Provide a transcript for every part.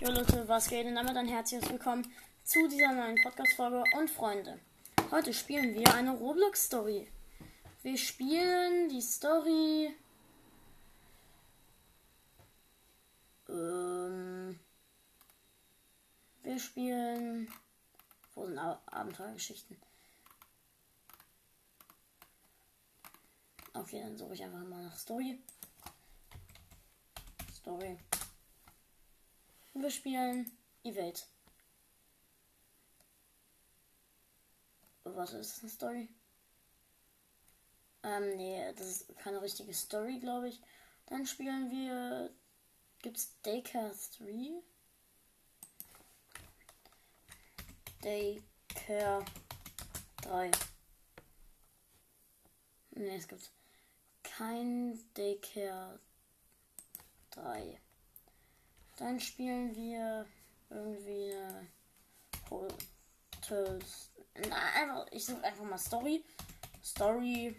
Jo Leute, was geht? Und damit ein herzliches Willkommen zu dieser neuen Podcast-Folge und Freunde. Heute spielen wir eine Roblox-Story. Wir spielen die Story. Ähm, wir spielen. Wo sind Ab Abenteuergeschichten? Okay, dann suche ich einfach mal nach Story. Story. Wir spielen die Welt. Was ist das eine Story? Ähm, nee, das ist keine richtige Story, glaube ich. Dann spielen wir. Gibt's Daycare 3? Daycare 3. Nee, es gibt kein Daycare 3. Dann spielen wir irgendwie eine Hotels. Na, einfach, ich suche einfach mal Story. Story.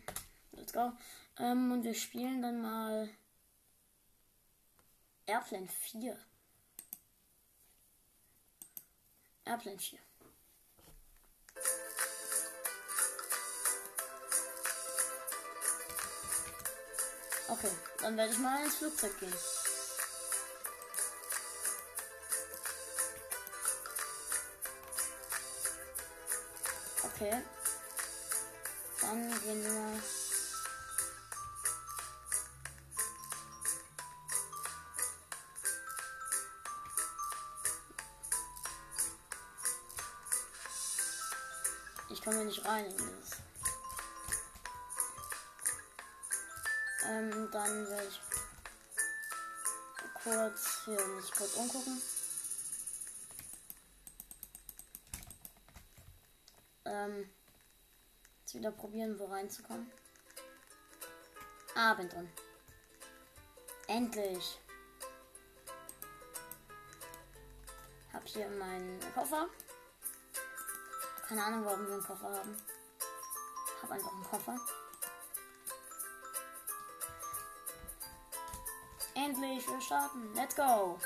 Let's go. Ähm, und wir spielen dann mal Airplane 4. Airplane 4. Okay, dann werde ich mal ins Flugzeug gehen. Okay. Dann gehen wir. Ich komme nicht rein in dieses. Ähm, dann werde ich kurz hier mich kurz umgucken. Ähm, jetzt wieder probieren, wo reinzukommen. Ah, bin drin. Endlich. Hab hier meinen Koffer. Keine Ahnung, warum wir einen Koffer haben. Hab einfach einen Koffer. Endlich, wir starten. Let's go.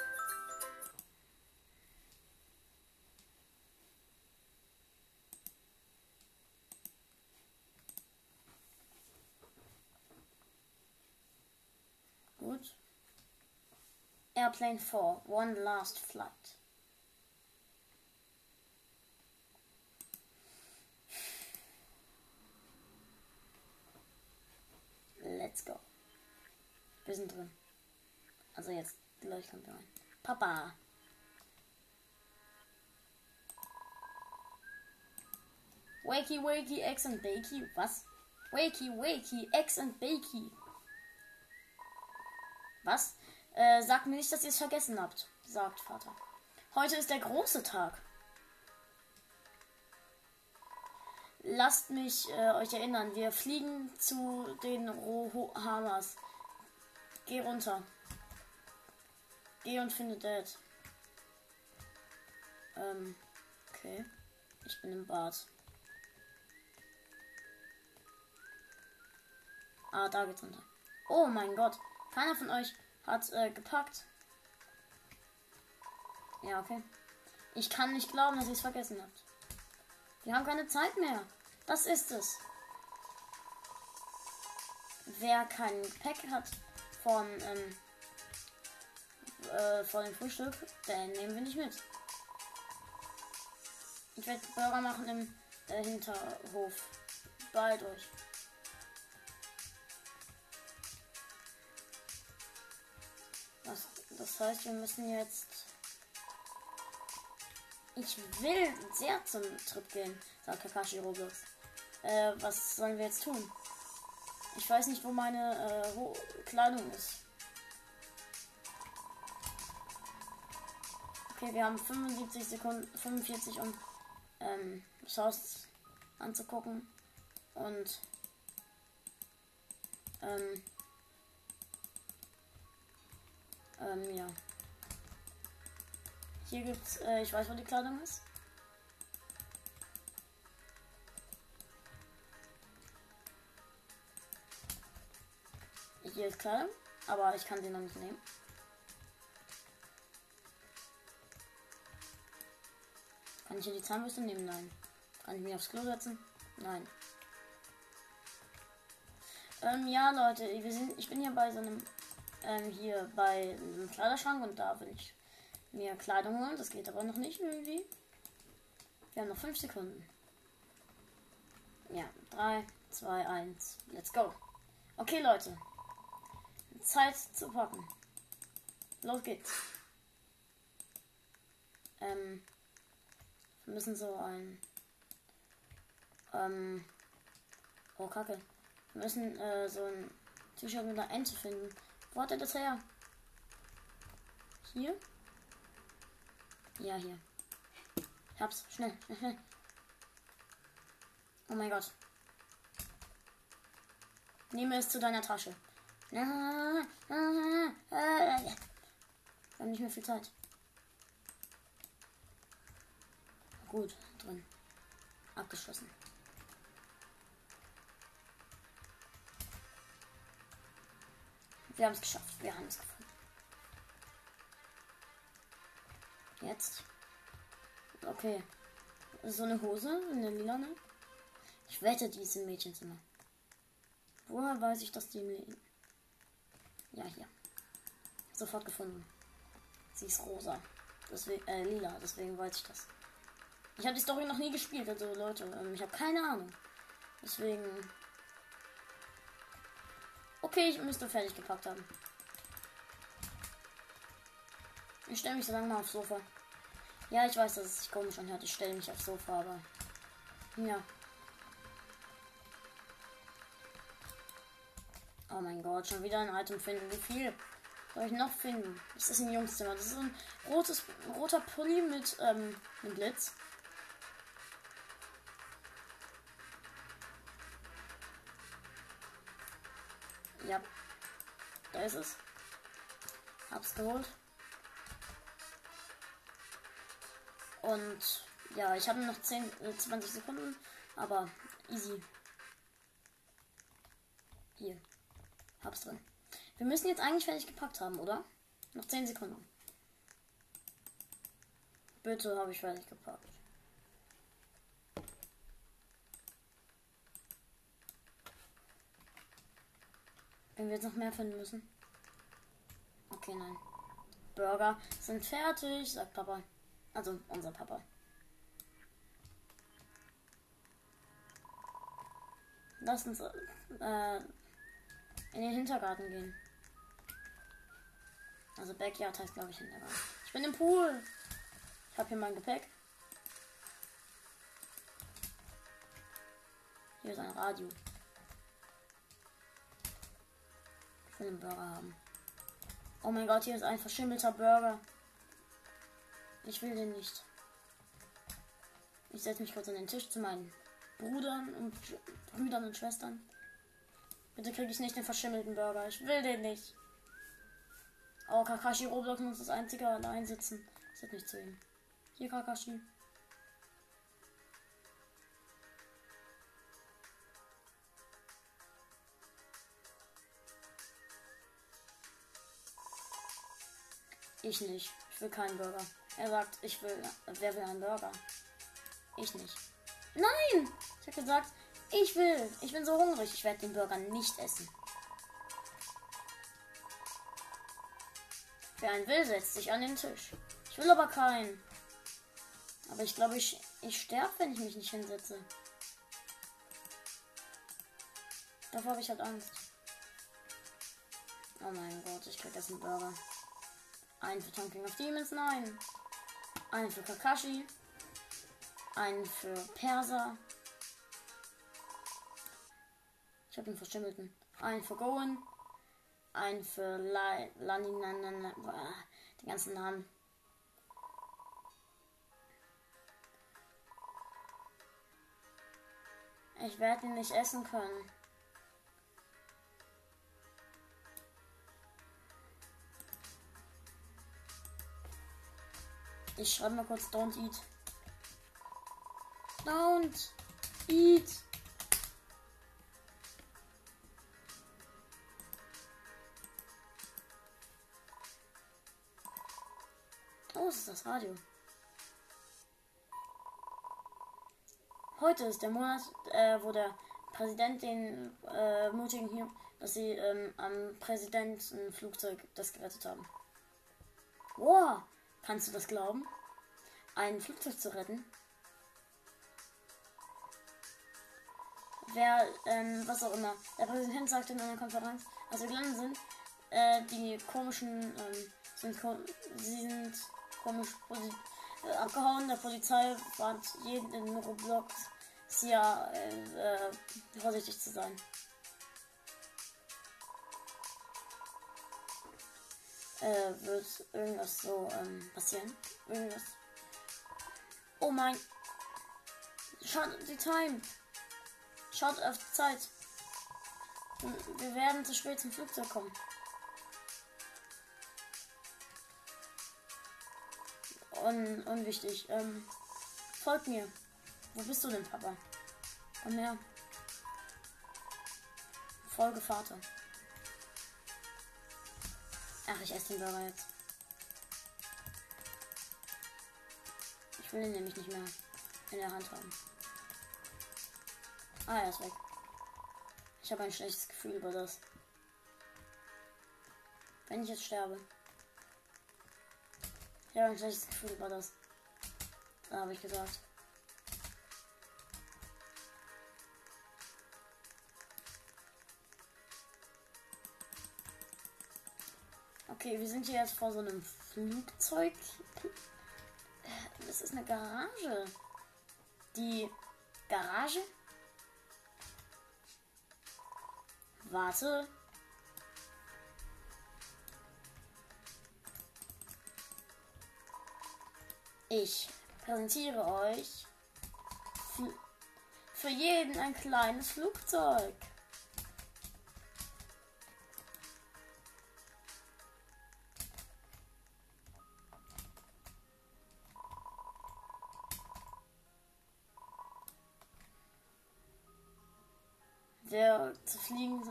Gut. Airplane 4, one last flight. Let's go. Wir sind drin. Also jetzt gleich kommt rein. Papa. Wakey, wakey, eggs and bakey. Was? Wakey, wakey, eggs and bakey. Was? Äh, sagt mir nicht, dass ihr es vergessen habt, sagt Vater. Heute ist der große Tag. Lasst mich äh, euch erinnern, wir fliegen zu den Rohamas. Geh runter. Geh und finde Dad. Ähm, okay. Ich bin im Bad. Ah, da geht's runter. Oh mein Gott. Keiner von euch hat äh, gepackt. Ja, okay. Ich kann nicht glauben, dass ihr es vergessen habt. Wir haben keine Zeit mehr. Das ist es. Wer kein Pack hat von, ähm, äh, von dem Frühstück, den nehmen wir nicht mit. Ich werde Burger machen im äh, Hinterhof. Bald euch. Das, heißt, wir müssen jetzt. Ich will sehr zum Trip gehen, sagt Kakashi Roblox. Äh, was sollen wir jetzt tun? Ich weiß nicht, wo meine äh, wo Kleidung ist. Okay, wir haben 75 Sekunden, 45, um ähm, das Haus anzugucken. Und ähm, ähm, ja. Hier gibt's, äh, ich weiß, wo die Kleidung ist. Hier ist Kleidung, aber ich kann sie noch nicht nehmen. Kann ich hier die Zahnbürste nehmen? Nein. Kann ich mich aufs Klo setzen? Nein. Ähm, ja, Leute, wir sind, ich bin hier bei so einem, ähm, hier bei einem Kleiderschrank und da will ich mir Kleidung holen. Das geht aber noch nicht irgendwie. Wir haben noch 5 Sekunden. Ja, 3, 2, 1, let's go. Okay, Leute. Zeit zu packen. Los geht's. Ähm, wir müssen so ein. Ähm, oh, Kacke. Wir müssen äh, so ein T-Shirt mit einer Ente finden. Wo hat er das her? Hier? Ja, hier. Ich hab's. Schnell. Oh mein Gott. Nehme es zu deiner Tasche. Wir haben nicht mehr viel Zeit. Gut, drin. Abgeschlossen. Wir haben es geschafft. Wir haben es gefunden. Jetzt. Okay. So eine Hose, eine lila, ne? Ich wette, die ist im Mädchenzimmer. Woher weiß ich, dass die im Ja, hier. Sofort gefunden. Sie ist rosa. Deswegen, äh, lila, deswegen weiß ich das. Ich habe die Story noch nie gespielt, also Leute, ähm, ich habe keine Ahnung. Deswegen Okay, ich müsste fertig gepackt haben. Ich stelle mich so lange mal aufs Sofa. Ja, ich weiß, dass es sich komisch anhört. Ich stelle mich aufs Sofa, aber. Ja. Oh mein Gott, schon wieder ein Item finden. Wie viel soll ich noch finden? Das ist ein Jungszimmer. Das ist ein rotes, roter Pulli mit, ähm, mit Blitz. Ist es. Hab's geholt. Und ja, ich habe noch 10, äh, 20 Sekunden, aber easy. Hier. Hab's drin. Wir müssen jetzt eigentlich fertig gepackt haben, oder? Noch 10 Sekunden. Bitte habe ich fertig gepackt. Wenn wir jetzt noch mehr finden müssen. Okay, nein. Burger sind fertig, sagt Papa. Also unser Papa. Lass uns äh, in den Hintergarten gehen. Also Backyard heißt glaube ich Hintergarten. Ich bin im Pool. Ich habe hier mein Gepäck. Hier ist ein Radio. Will einen Burger haben. Oh mein Gott, hier ist ein verschimmelter Burger. Ich will den nicht. Ich setze mich kurz an den Tisch zu meinen Brüdern und Brüdern und Schwestern. Bitte kriege ich nicht den verschimmelten Burger. Ich will den nicht. Oh, Kakashi Roblox muss das einzige allein sitzen. Setz mich zu ihm. Hier, Kakashi. Ich nicht. Ich will keinen Burger. Er sagt, ich will. Wer will einen Burger? Ich nicht. Nein! Ich habe gesagt, ich will. Ich bin so hungrig. Ich werde den Burger nicht essen. Wer einen will, setzt sich an den Tisch. Ich will aber keinen. Aber ich glaube, ich, ich sterbe, wenn ich mich nicht hinsetze. Davor habe ich halt Angst. Oh mein Gott, ich krieg jetzt einen Burger. Einen für Talking of Demons, nein. Einen für Kakashi. Einen für Perser. Ich habe den Verstümmelten. Einen für Goen. Einen für La Laninanana. Den ganzen Namen. Ich werde ihn nicht essen können. Ich schreibe mal kurz Don't Eat. Don't Eat. Oh, es ist das Radio. Heute ist der Monat, äh, wo der Präsident den äh, mutigen hier, dass sie ähm, am Präsidentenflugzeug das gerettet haben. Wow, kannst du das glauben? Ein Flugzeug zu retten? Wer, ähm, was auch immer. Der Präsident sagte in einer Konferenz, als wir gelandet sind, äh, die komischen, ähm, sind, ko sie sind komisch äh, abgehauen. Der Polizei warnt jeden in Roblox, ja äh, äh, vorsichtig zu sein. Äh, wird irgendwas so ähm, passieren? Irgendwas. Oh mein. Schaut die Time. Schaut auf die Zeit. Wir werden zu spät zum Flugzeug kommen. Un unwichtig. Ähm, folgt mir. Wo bist du denn, Papa? Komm her. Folge Vater. Ach, ich esse den Burger jetzt. Ich will ihn nämlich nicht mehr in der Hand haben. Ah, er ist weg. Ich habe ein schlechtes Gefühl über das. Wenn ich jetzt sterbe. Ich habe ein schlechtes Gefühl über das. Da habe ich gesagt. Okay, wir sind hier jetzt vor so einem Flugzeug. Das ist eine Garage. Die Garage? Warte. Ich präsentiere euch für, jeden ein kleines Flugzeug. Der zu fliegen,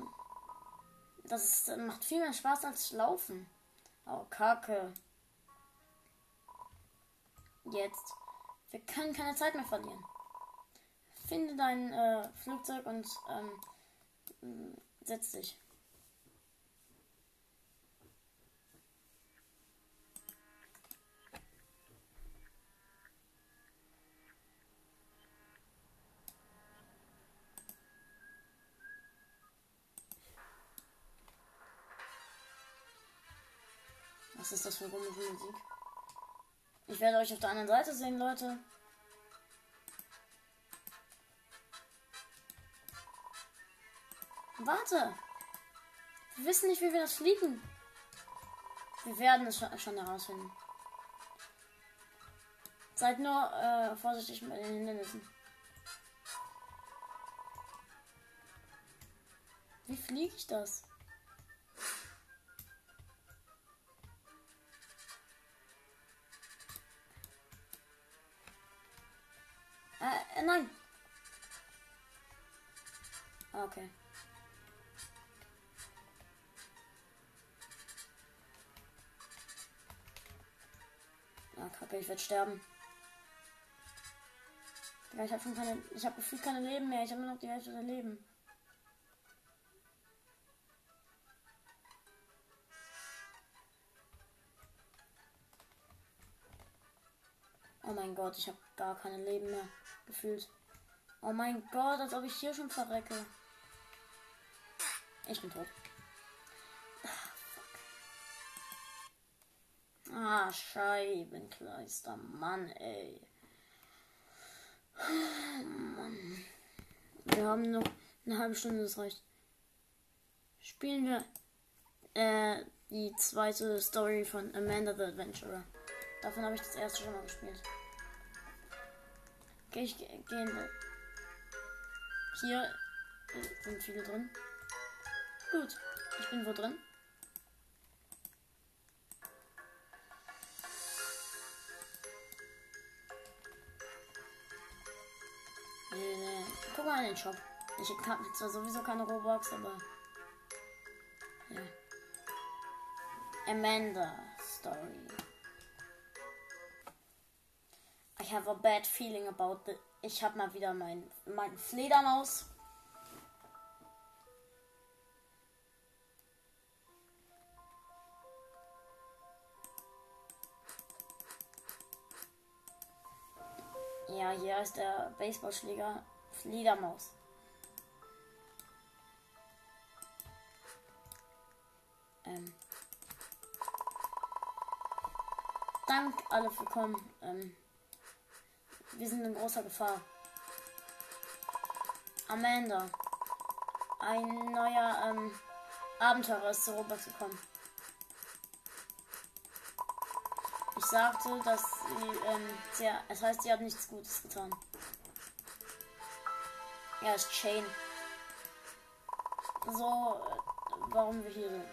das ist, macht viel mehr Spaß als Laufen. Oh, Kacke. Jetzt. Wir können keine Zeit mehr verlieren. Finde dein äh, Flugzeug und ähm, setz dich. Was ist das für komische Musik? Ich werde euch auf der anderen Seite sehen, Leute. Warte. Wir wissen nicht, wie wir das fliegen. Wir werden es schon herausfinden. Seid nur äh, vorsichtig mit den Hindernissen. Wie fliege ich das? Äh, nein. Ah, okay. Ah, kacke, ich werde sterben. ich habe schon keine. Ich habe gefühlt keine Leben mehr. Ich habe nur noch die Hälfte der Leben. Gott, ich habe gar keine Leben mehr gefühlt. Oh mein Gott, als ob ich hier schon verrecke. Ich bin tot. Ah, Scheibenkleister, Mann, ey. Mann. Wir haben noch eine halbe Stunde, das reicht. Spielen wir äh, die zweite Story von Amanda the Adventurer. Davon habe ich das erste schon mal gespielt. Ich gehe. Hier sind viele drin. Gut, ich bin wo drin? Nee, Guck mal in den Shop. Ich habe zwar sowieso keine Robux, aber. Ja. Amanda Story. Have a bad feeling about the. Ich habe mal wieder mein, mein Fledermaus. Ja, hier ist der Baseballschläger Fledermaus. Ähm. Dank alle für kommen. Ähm. Wir sind in großer Gefahr. Amanda. Ein neuer ähm, Abenteurer ist zu Roblox gekommen. Ich sagte, dass sie, ähm, sie, es heißt, sie hat nichts Gutes getan. Ja, ist Chain. So, äh, warum wir hier sind.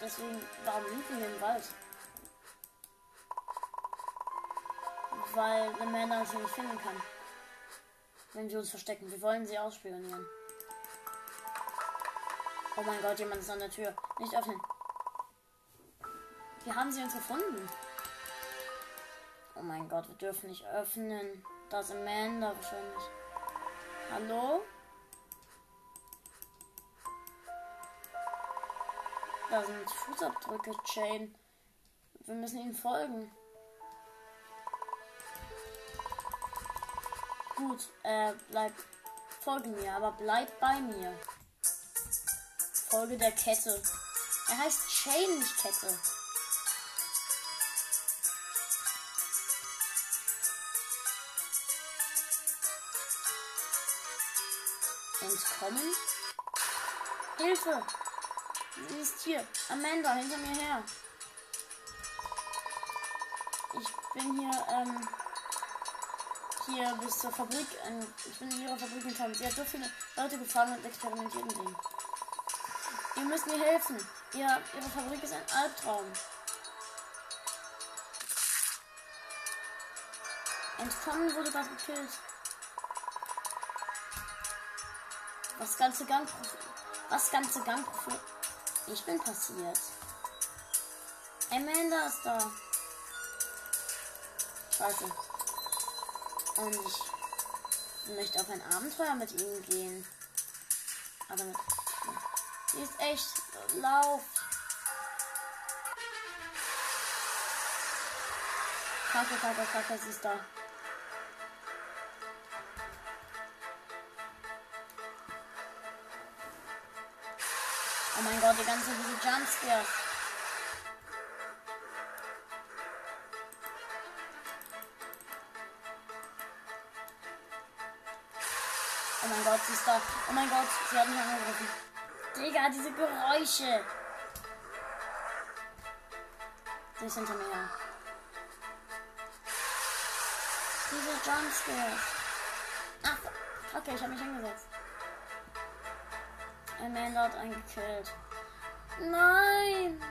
Deswegen, warum sind wir im Wald? Weil Amanda uns hier nicht finden kann. Wenn wir uns verstecken. Wir wollen sie ausspionieren. Oh mein Gott, jemand ist an der Tür. Nicht öffnen. Wir haben sie uns gefunden. Oh mein Gott, wir dürfen nicht öffnen. Da ist Amanda wahrscheinlich. Hallo? Da sind Fußabdrücke, Chain. Wir müssen ihnen folgen. Gut, äh, bleib. Folge mir, aber bleib bei mir. Folge der Kette. Er heißt Chain, nicht Kette. Entkommen? Hilfe! Sie ist hier. Amanda, hinter mir her. Ich bin hier, ähm, hier bis zur Fabrik. Ähm, ich bin in ihrer Fabrik gekommen. Sie hat so viele Leute gefangen und experimentiert mit ihnen. Ihr müsst mir helfen. Ihr, ihre Fabrik ist ein Albtraum. Entkommen wurde gerade gekillt. Das ganze Gang. Was ganze Gang. Ich bin passiert. Amanda ist da. Scheiße. Und ich möchte auf ein Abenteuer mit ihnen gehen. Aber mit. Sie ist echt. Lauf. Kacke, kacke, kacke, sie ist da. Oh mein Gott, die ganze diese Jumpscares. Oh mein Gott, sie ist da. Oh mein Gott, sie hat mich angegriffen. Digga, diese Geräusche. Sie ist hinter mir. Diese Jumpscares. Ach, okay, ich habe mich hingesetzt. Amanda hat einen gekillt. Nein!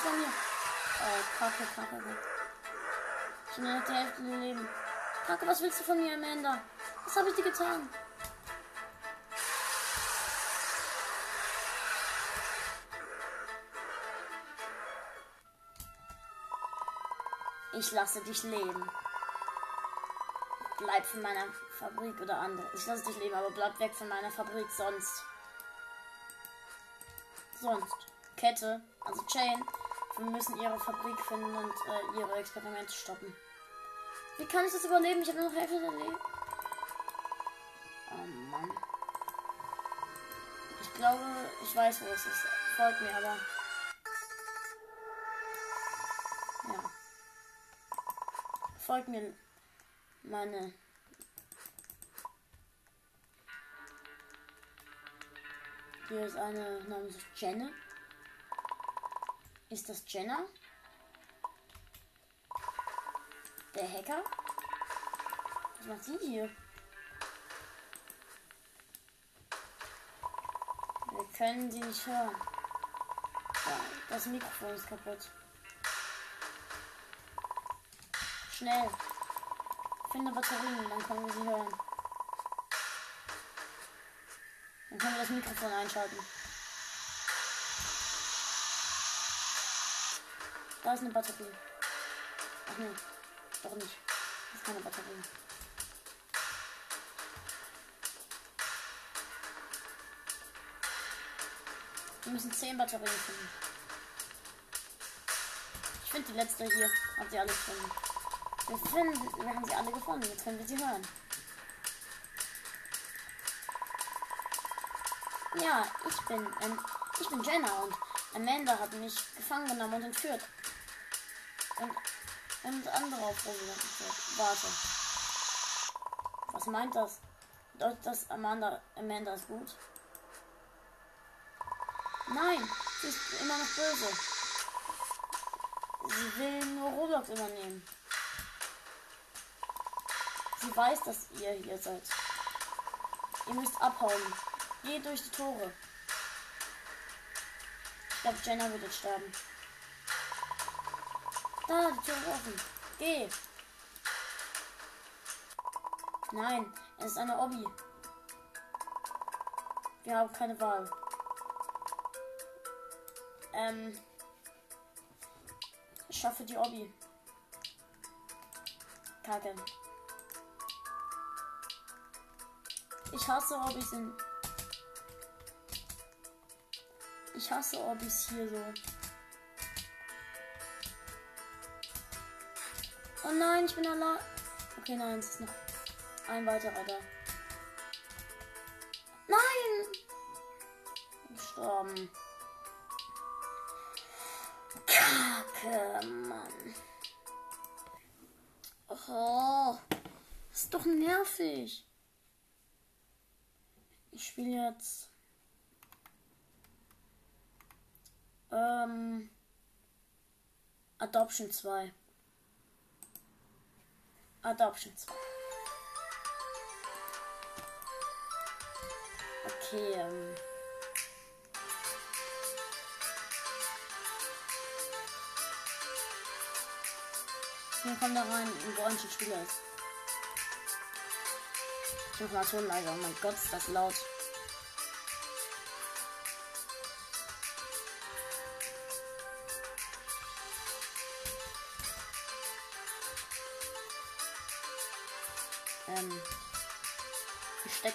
Ist bei mir. Oh, Kacke, Kacke, Kacke. Ich bin noch die Hälfte Leben. Kacke, was willst du von mir, Amanda? Was habe ich dir getan? Ich lasse dich leben. Bleib von meiner Fabrik oder andere. Ich lasse dich leben, aber bleib weg von meiner Fabrik, sonst. Sonst. Kette, also Chain. Wir müssen ihre Fabrik finden und äh, ihre Experimente stoppen. Wie kann ich das überleben? Ich habe nur noch Hälfte der Leben. Oh Mann. Ich glaube, ich weiß, wo es ist. Folgt mir aber. folgt mir meine Hier ist eine namens Jenna. Ist das Jenna? Der Hacker? Was macht sie hier? Wir können sie nicht hören. Das Mikrofon ist kaputt. Schnell. Finde Batterien, dann können wir sie hören. Dann können wir das Mikrofon einschalten. Da ist eine Batterie. Ach nee, doch nicht. Das ist keine Batterie. Wir müssen 10 Batterien finden. Ich finde die letzte hier. Hat sie alle gefunden. Wir, finden, wir haben sie alle gefunden. Jetzt können wir sie hören. Ja, ich bin, ähm, ich bin Jenna und Amanda hat mich gefangen genommen und entführt. Und, und andere Aufrufe Warte. Was meint das? Bedeutet das Amanda, Amanda ist gut? Nein, sie ist immer noch böse. Sie will nur Roblox übernehmen. Sie weiß, dass ihr hier seid. Ihr müsst abhauen. Geht durch die Tore. Ich glaube, Jenna wird jetzt sterben. Da, die Tür offen. Geh. Nein, es ist eine Obby. Wir haben keine Wahl. Ähm. Ich schaffe die Obby. Kacke. Ich hasse Obbys in. Ich hasse Obbys hier so. Oh nein, ich bin allein. Okay, nein, es ist noch ein weiterer da. Nein! Gestorben. Kacke, Mann. Oh, das ist doch nervig. Ich spiele jetzt. Ähm. Adoption 2. Adoption 2. Okay, ähm. Hier kommt da rein, ein Spieler ist. Ich mach mal Ton leiser. Oh mein Gott, ist das laut.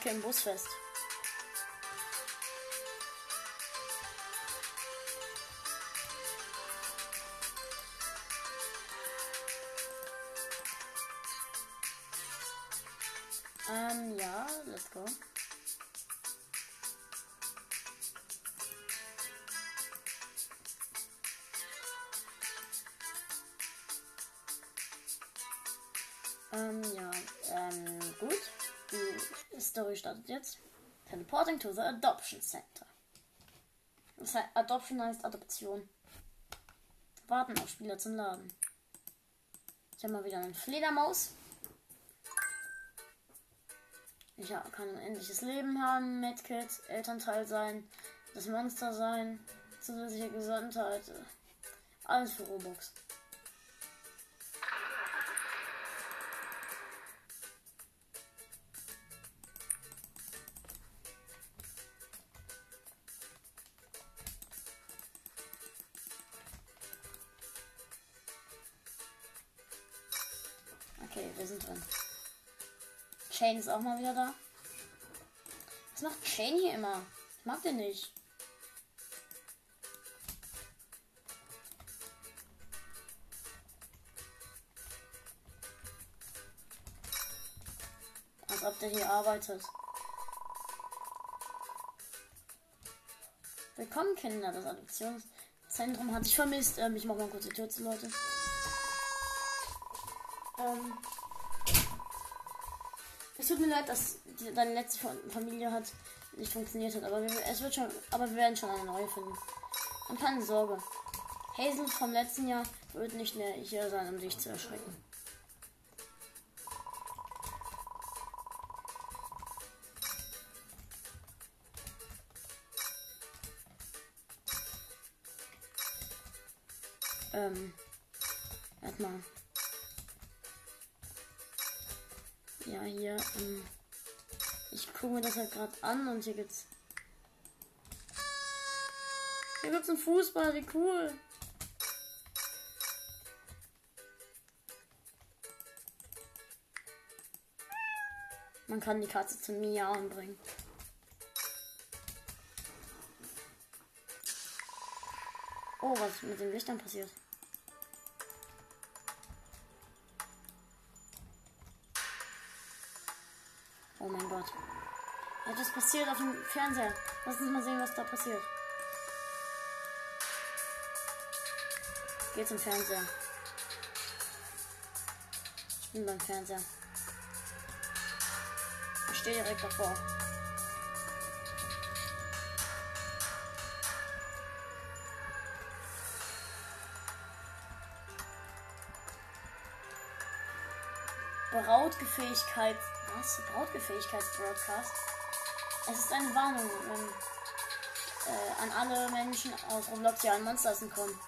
Ich stecke im Bus fest. Ähm, ja, let's go. Ähm, ja, ähm, Story startet jetzt. Teleporting to the Adoption Center. Das heißt, Adoption heißt Adoption. Warten auf Spieler zum Laden. Ich habe mal wieder einen Fledermaus. Ich kann ein endliches Leben haben, Medkit, Elternteil sein, das Monster sein, zusätzliche Gesundheit. Alles für Robux. Shane ist auch mal wieder da. Was macht Shane hier immer? Ich mag den nicht. Als ob der hier arbeitet. Willkommen, Kinder. Das Adoptionszentrum hat sich vermisst. Ähm, ich mach mal kurz die Tür zu, Leute. Ähm, es tut mir leid, dass die, deine letzte Familie hat nicht funktioniert hat, aber wir, es wird schon, aber wir werden schon eine neue finden. Und keine Sorge. Hazel vom letzten Jahr wird nicht mehr hier sein, um dich zu erschrecken. Ja, hier. Ähm, ich gucke mir das halt gerade an und hier gibt's. Hier gibt's einen Fußball, wie cool. Man kann die Katze zum Miauen bringen. Oh, was ist mit den Lichtern passiert? Etwas passiert auf dem Fernseher. Lass uns mal sehen, was da passiert. Geh zum Fernseher. Ich bin beim Fernseher. Ich stehe direkt davor. Brautgefähigkeit. Was? Brautgefähigkeitsbroadcast? Es ist eine Warnung ähm, äh, an alle Menschen aus Roblox, die an Monster essen kommen.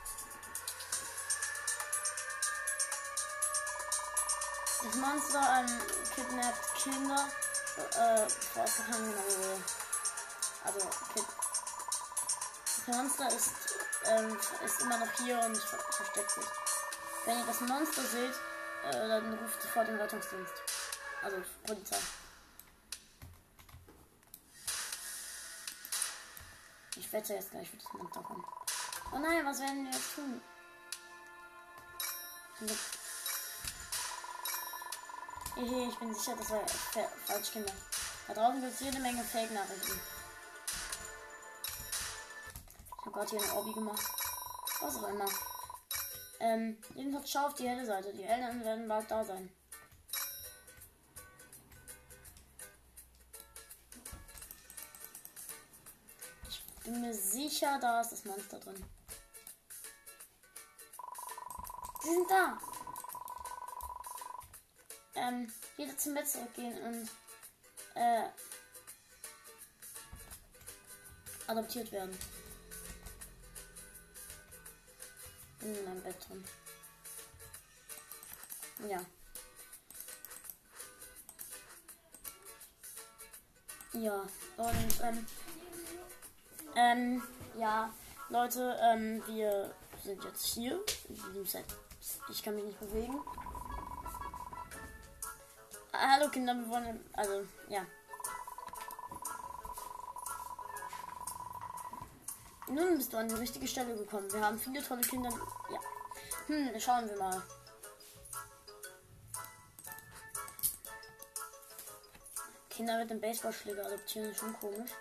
Das Monster ähm, kidnappt Kinder, äh, bevor es gefangen genommen wurde. Also, Kid das Monster ist, ähm, ist immer noch hier und ver versteckt sich. Wenn ihr das Monster seht, äh, dann ruft sofort den Rettungsdienst. Also Polizei. Ich wette jetzt gleich wird das Monster kommen. Oh nein, was werden wir jetzt tun? Ehe, ich bin sicher, das war falsch gemacht. Da draußen gibt es jede Menge Fake-Nachrichten. Ich habe gerade hier eine Obby gemacht. Was auch immer. Ähm, jedenfalls schau auf die helle Seite. Die Eltern werden bald da sein. Bin mir sicher, da ist das Monster drin. Sie sind da. Ähm, wieder zum Bett zurückgehen und äh, adoptiert werden. in meinem Bett drin. Ja. Ja, und ähm, ähm, ja, Leute, ähm, wir sind jetzt hier in diesem Set. Ich kann mich nicht bewegen. Hallo Kinder, wir wollen, also, ja. Nun bist du an die richtige Stelle gekommen. Wir haben viele tolle Kinder. Ja. Hm, schauen wir mal. Kinder mit dem Baseballschläger adoptieren ist schon komisch.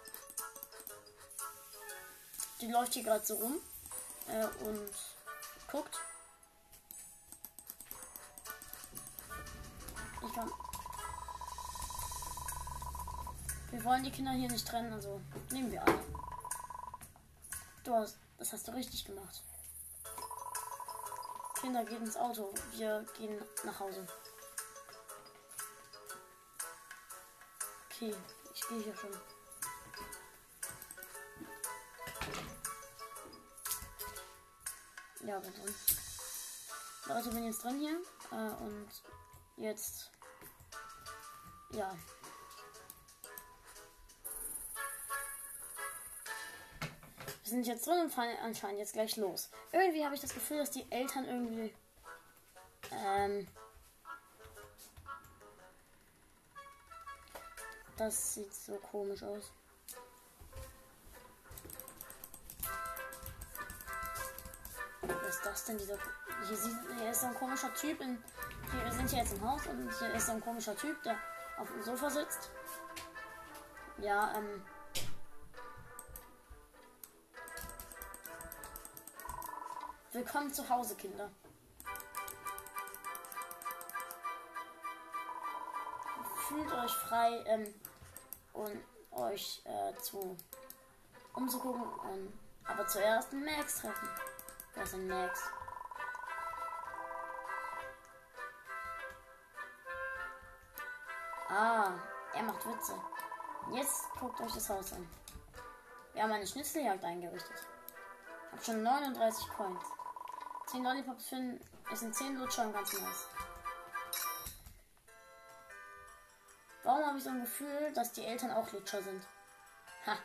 Die läuft hier gerade so rum äh, und guckt. Ich kann. Wir wollen die Kinder hier nicht trennen, also nehmen wir alle. Du hast, das hast du richtig gemacht. Kinder, geht ins Auto. Wir gehen nach Hause. Okay, ich gehe hier schon. Ja, gut dann. Leute, bin jetzt drin hier. Äh, und jetzt. Ja. Wir sind jetzt drin und fahren anscheinend jetzt gleich los. Irgendwie habe ich das Gefühl, dass die Eltern irgendwie. Ähm. Das sieht so komisch aus. Das denn? Dieser. Hier, sieht, hier ist so ein komischer Typ. In, wir sind hier jetzt im Haus und hier ist so ein komischer Typ, der auf dem Sofa sitzt. Ja, ähm. Willkommen zu Hause, Kinder. Fühlt euch frei ähm, und euch äh, zu umzugucken. Und, aber zuerst Max treffen. Wer ist denn Max? Ah, er macht Witze. Jetzt guckt euch das Haus an. Wir haben eine Schnitzeljagd eingerichtet. Hab schon 39 Coins. 10 Lollipops finden. Es sind 10 Lutscher und ganz nice. Warum habe ich so ein Gefühl, dass die Eltern auch Lutscher sind? Ha.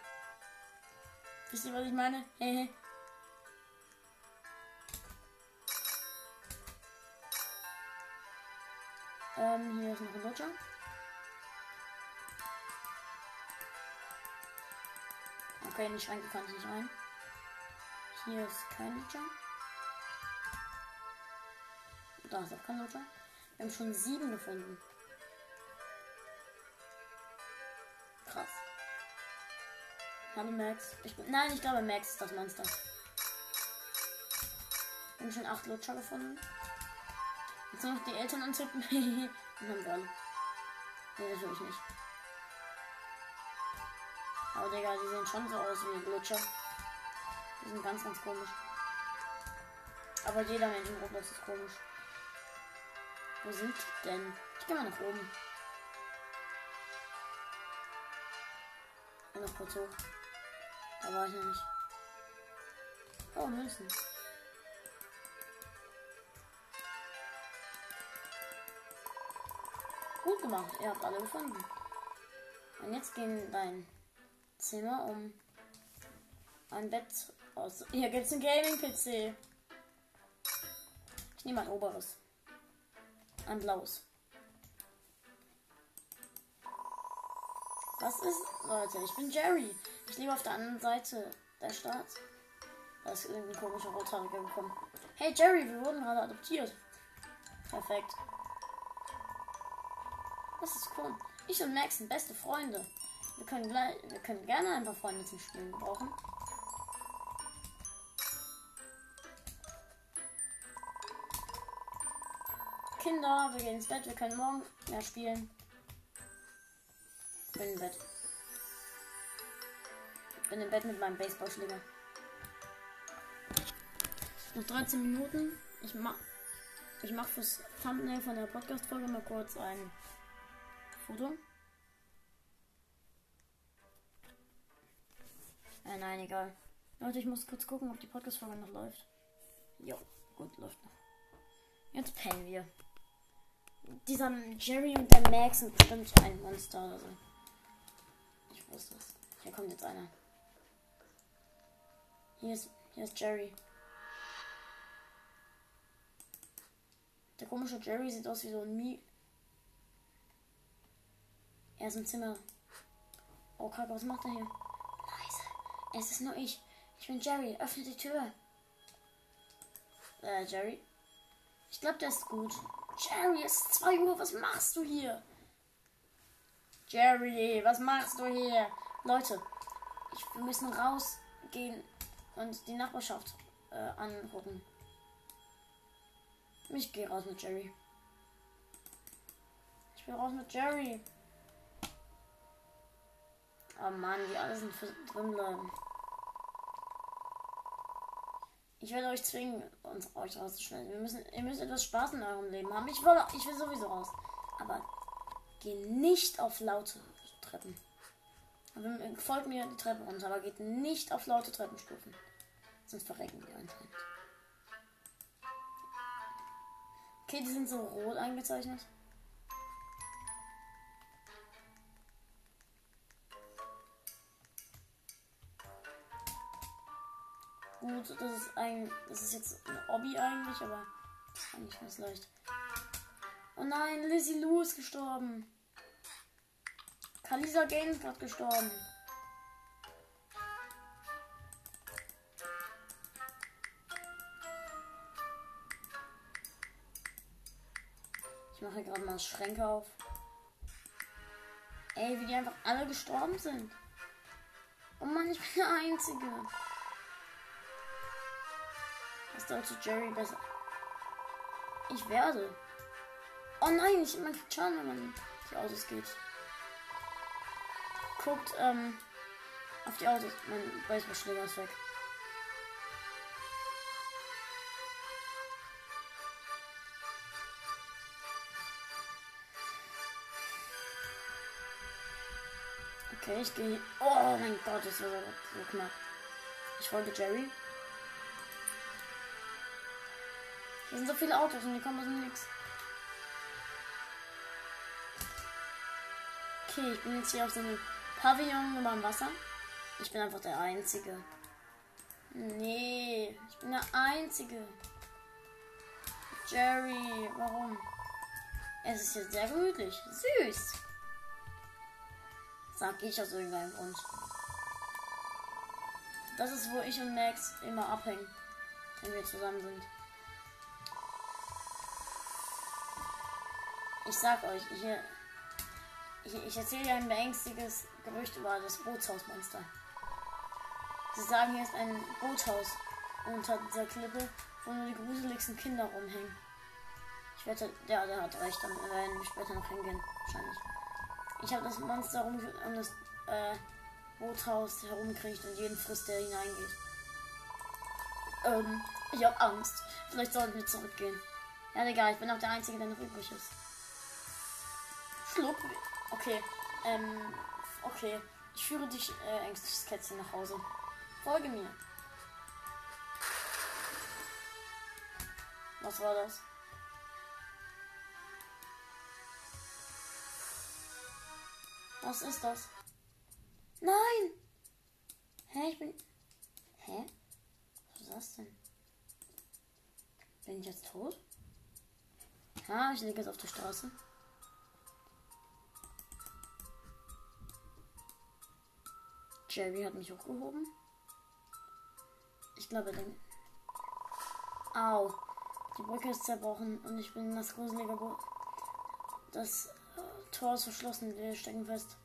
Wisst ihr, was ich meine? Hehe. Ähm, hier ist noch ein Lutscher. Okay, kann ich nicht rein. Hier ist kein Lutscher. Da ist auch kein Lutscher. Wir haben schon sieben gefunden. Krass. Hallo Max. Ich nein, ich glaube Max ist das Monster. Wir haben schon acht Lutscher gefunden. Jetzt noch die Eltern anzünden. Und dann Gun. Nee, das will ich nicht. Aber Digga, die sehen schon so aus wie Lutscher. Die sind ganz, ganz komisch. Aber jeder Mensch in Roblox ist komisch. Wo sind die denn? Ich geh mal nach oben. Noch kurz hoch. Da war ich noch nicht. Oh, Münzen. Gut gemacht, ihr habt alle gefunden. Und jetzt gehen in dein Zimmer um ein Bett aus. Hier gibt's einen Gaming-PC. Ich nehme ein oberes. Ein blaues. Was ist, Leute? Ich bin Jerry. Ich lebe auf der anderen Seite der Stadt. Da ist irgendein komischer Rothaariger gekommen. Hey Jerry, wir wurden gerade adoptiert. Perfekt. Das ist cool. Ich und Max sind beste Freunde. Wir können, wir können gerne ein paar Freunde zum Spielen brauchen. Kinder, wir gehen ins Bett. Wir können morgen mehr spielen. Ich bin im Bett. Ich bin im Bett mit meinem Baseballschläger. Noch 13 Minuten. Ich mach, ich mach fürs Thumbnail von der Podcast-Folge mal kurz ein Foto. Äh, nein, egal. Leute, ich muss kurz gucken, ob die Podcast-Folge noch läuft. Jo, gut, läuft noch. Jetzt pennen wir. Dieser Jerry und der Max sind bestimmt ein Monster oder so. Ich wusste es. Hier kommt jetzt einer. Hier ist, hier ist Jerry. Der komische Jerry sieht aus wie so ein Mi. Er ist im Zimmer. Oh Kacke, was macht er hier? Leise. Es ist nur ich. Ich bin Jerry. Öffne die Tür. Äh, Jerry? Ich glaube, der ist gut. Jerry, es ist 2 Uhr. Was machst du hier? Jerry, was machst du hier? Leute, ich, wir müssen rausgehen und die Nachbarschaft äh, angucken. Ich gehe raus mit Jerry. Ich will raus mit Jerry. Oh Mann, die alle sind drin bleiben. Ich werde euch zwingen, uns euch rauszuschneiden. Wir müssen, ihr müsst etwas Spaß in eurem Leben haben. Ich will, ich will sowieso raus. Aber geh nicht auf laute Treppen. Folgt mir die Treppe runter, aber geht nicht auf laute Treppenstufen. Sonst verrecken wir anscheinend. Okay, die sind so rot eingezeichnet. Gut, das ist ein, das ist jetzt ein Hobby eigentlich, aber eigentlich ganz leicht. Oh nein, Lizzie Lou ist gestorben. Kalisa Games gerade gestorben. Ich mache gerade mal Schränke auf. Ey, wie die einfach alle gestorben sind. Oh Mann, ich bin der Einzige. Das sollte Jerry besser. Ich werde. Oh nein, ich, man kriegt Schaden, wenn man die Autos geht. Guckt ähm, auf die Autos. Mein Baseballschläger ist weg. Okay, ich gehe. Oh mein Gott, das war so knapp. Ich folge Jerry. Hier sind so viele Autos und die kommen aus dem Nix. Okay, ich bin jetzt hier auf so einem Pavillon über dem Wasser. Ich bin einfach der Einzige. Nee, ich bin der Einzige. Jerry, warum? Es ist jetzt sehr gemütlich. Süß. Sag ich aus irgendeinem Grund. Das ist, wo ich und Max immer abhängen, wenn wir zusammen sind. Ich sag euch, ich, ich, ich erzähle ja ein beängstiges Gerücht über das Bootshausmonster. Sie sagen, hier ist ein Boothaus unter dieser Klippe, wo nur die gruseligsten Kinder rumhängen. Ich wette, der, der hat recht, dann werden wir später noch hingehen. Wahrscheinlich. Ich habe das Monster um das äh, Boothaus herumkriegt und jeden frisst, der hineingeht. Ähm, ich habe Angst. Vielleicht sollten wir zurückgehen. Ja, egal, ich bin auch der Einzige, der noch übrig ist. Schluck. Okay. Ähm, okay. Ich führe dich, äh, ängstliches Kätzchen, nach Hause. Folge mir. Was war das? Was ist das? Nein! Hä, ich bin. Hä? Was ist das denn? Bin ich jetzt tot? Ja, ich liege jetzt auf der Straße. Jerry hat mich hochgehoben. Ich glaube, den. Au. Die Brücke ist zerbrochen und ich bin in das gruselige Boot. Das äh, Tor ist verschlossen. Wir stecken fest.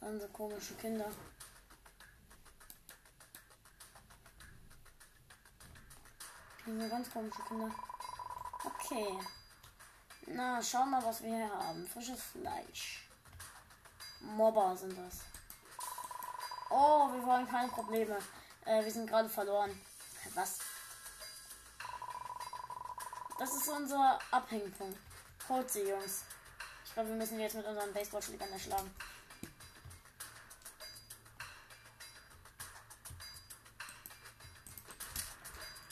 Dann so komische Kinder. Diese ganz komische Kinder. Okay. Na, schau mal, was wir hier haben. Frisches Fleisch. Mobber sind das. Oh, wir wollen keine Probleme. Äh, wir sind gerade verloren. Was? Das ist unser Abhängpunkt. Holt sie, Jungs. Ich glaube, wir müssen jetzt mit unseren Baseballschlägern erschlagen.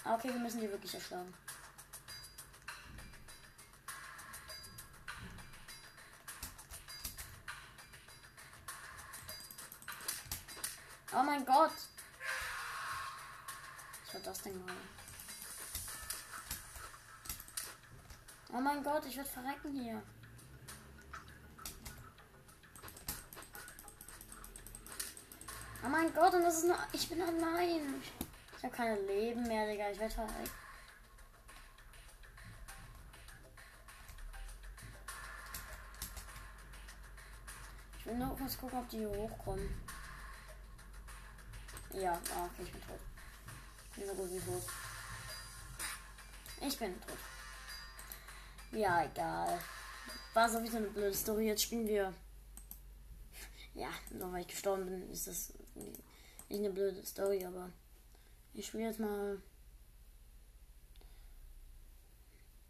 Ah, okay, wir müssen die wirklich erschlagen. Oh mein Gott. Was war das denn gerade? Oh mein Gott, ich werde verrecken hier. Oh mein Gott, und das ist nur. Ich bin allein. Ich habe keine Leben mehr, Digga. Ich werde verrecken. Ich will nur kurz gucken, ob die hier hochkommen. Ja, ah, okay, ich bin tot. Ich bin so gut wie tot. Ich bin tot. Ja, egal. War sowieso eine blöde Story. Jetzt spielen wir. Ja, nur weil ich gestorben bin, ist das nicht eine blöde Story, aber ich spiele jetzt mal.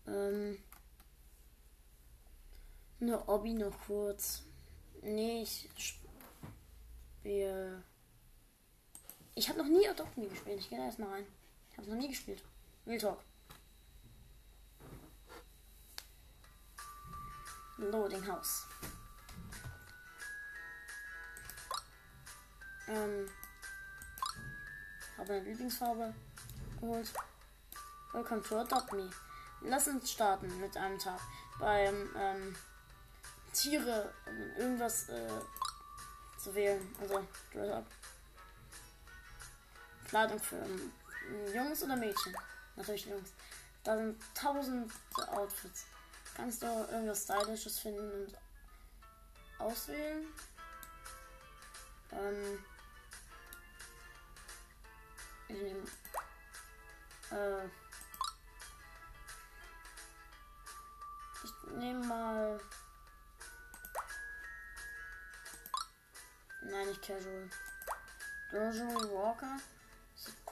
Ähm. Eine Obby noch kurz. Nee, ich spiele. Ich habe noch nie Adopt gespielt. Ich gehe da erstmal rein. Ich habe noch nie gespielt. Real Talk. Loading House. Ähm. Habe meine Lieblingsfarbe geholt. Welcome to Adopt Me. Lass uns starten mit einem Tag. Beim ähm, Tiere irgendwas äh, zu wählen. Also, Dress Up. Kleidung für ähm, Jungs oder Mädchen. Natürlich Jungs. Da sind tausend Outfits. Kannst du irgendwas Stylisches finden und auswählen? Ähm, ich nehme. Äh, ich nehme mal. Nein, nicht Casual. Casual Walker.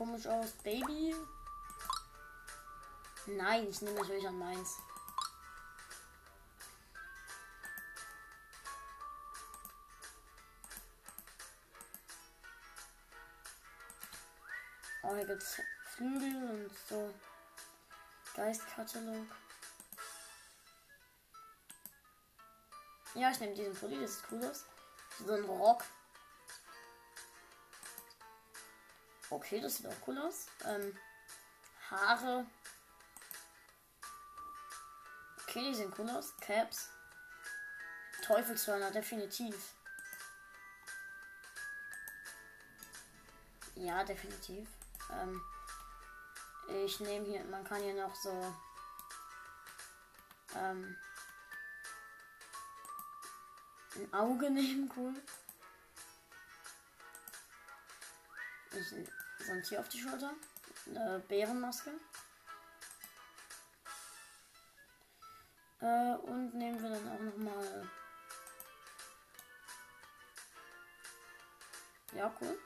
Komisch aus. Baby. Nein, ich nehme natürlich an meins. Oh, hier gibt's Flügel und so. Geistkatalog. Ja, ich nehme diesen Pulli, das sieht cool aus. So ein Rock. Okay, das sieht auch cool aus. Ähm, Haare. Okay, die sehen cool aus. Caps. Teufelshörner, definitiv. Ja, definitiv. Ähm, ich nehme hier, man kann hier noch so ähm, ein Auge nehmen, cool. Ich, ein Tier auf die Schulter. Eine Bärenmaske. Äh, und nehmen wir dann auch noch mal. Ja, cool.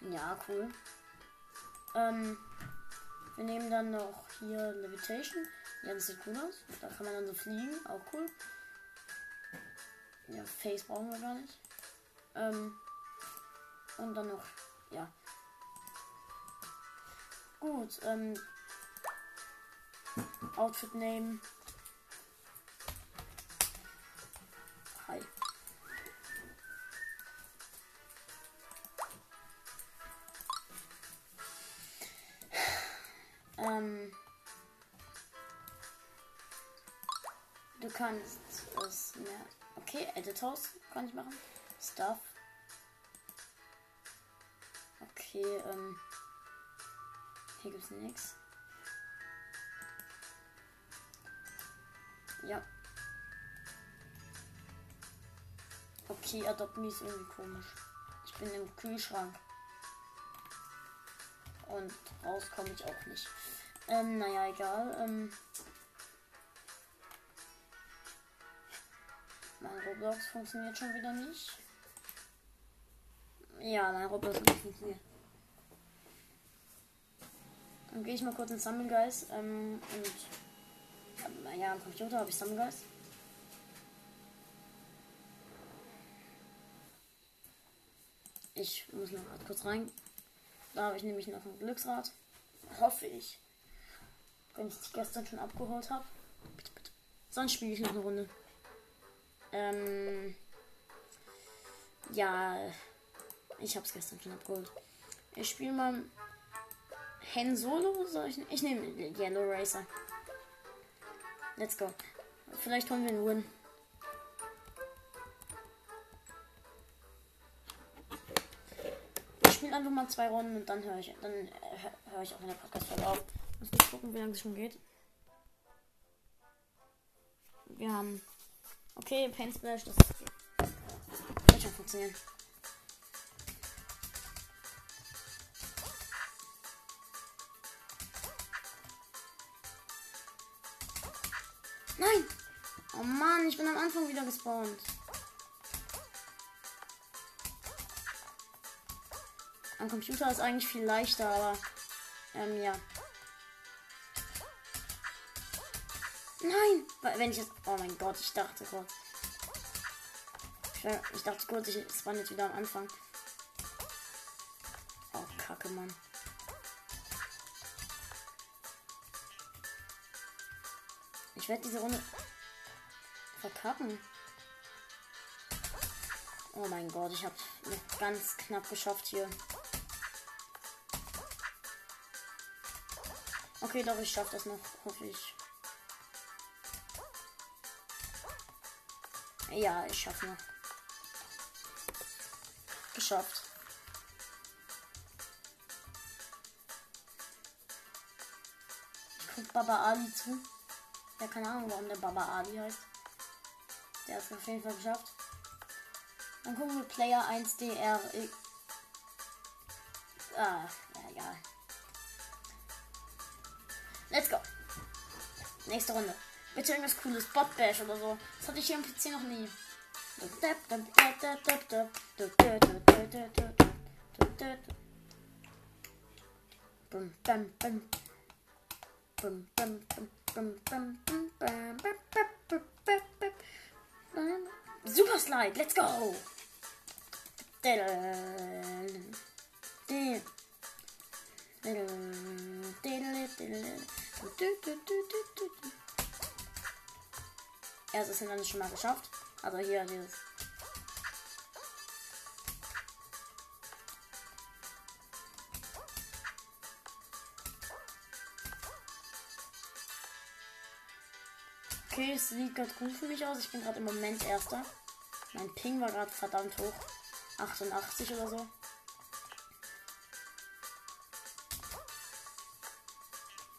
Ja, cool. Ähm, wir nehmen dann noch hier Levitation. Ja, das sieht cool aus. Da kann man dann so fliegen. Auch cool. Ja, Face brauchen wir gar nicht. Ähm, und dann noch, ja. Gut, ähm, Outfit Name. Hi. Ähm, du kannst es mehr. Okay, Editors kann ich machen. Stuff. Okay, ähm. Hier gibt's nichts. Ja. Okay, Adopt Me ist irgendwie komisch. Ich bin im Kühlschrank. Und raus komme ich auch nicht. Ähm, naja, egal. Ähm, mein Roblox funktioniert schon wieder nicht. Ja, mein Roblox funktioniert. Dann gehe ich mal kurz in Summer Guys. Ähm, und ja, am Computer habe ich Summer Guys. Ich muss noch kurz rein. Da habe ich nämlich noch ein Glücksrad. Hoffe ich. Wenn ich es gestern schon abgeholt habe. Bitte, bitte. Sonst spiele ich noch eine Runde. Ähm. Ja. Ich habe es gestern schon abgeholt. Ich spiele mal Hen Solo. Soll ich, ich nehme Yellow Racer. Let's go. Vielleicht holen wir einen Win. Ich spiele einfach mal zwei Runden und dann höre ich, dann äh, höre ich auch in der Podcast-Folge auf. Muss nicht gucken, wie lange es schon geht. Wir haben. Okay, Paint Splash, das wird schon funktionieren. Nein! Oh Mann, ich bin am Anfang wieder gespawnt. Am Computer ist eigentlich viel leichter, aber ähm, ja. Nein! Wenn ich jetzt. Oh mein Gott, ich dachte kurz. Ich dachte kurz, ich spawn jetzt wieder am Anfang. Oh, Kacke, Mann. Ich werde diese Runde verkacken. Oh mein Gott, ich habe ganz knapp geschafft hier. Okay, doch, ich schaffe das noch, hoffe ich. Ja, ich schaffe noch. Geschafft. Ich guck Baba Ali zu. Ja, keine Ahnung, warum der Baba Ali heißt. Der hat es auf jeden Fall geschafft. Dann gucken wir Player 1DR. Ah, ja, egal. Let's go. Nächste Runde. Bitte irgendwas cooles. Bot Bash oder so. Das hatte ich hier am PC noch nie. Bum, bum, bum. Bum, bum, bum, Super Slide, let's go! Erstes Hindernis schon mal geschafft. Also hier dieses. Okay, es sieht gerade gut für mich aus. Ich bin gerade im Moment Erster. Mein Ping war gerade verdammt hoch. 88 oder so.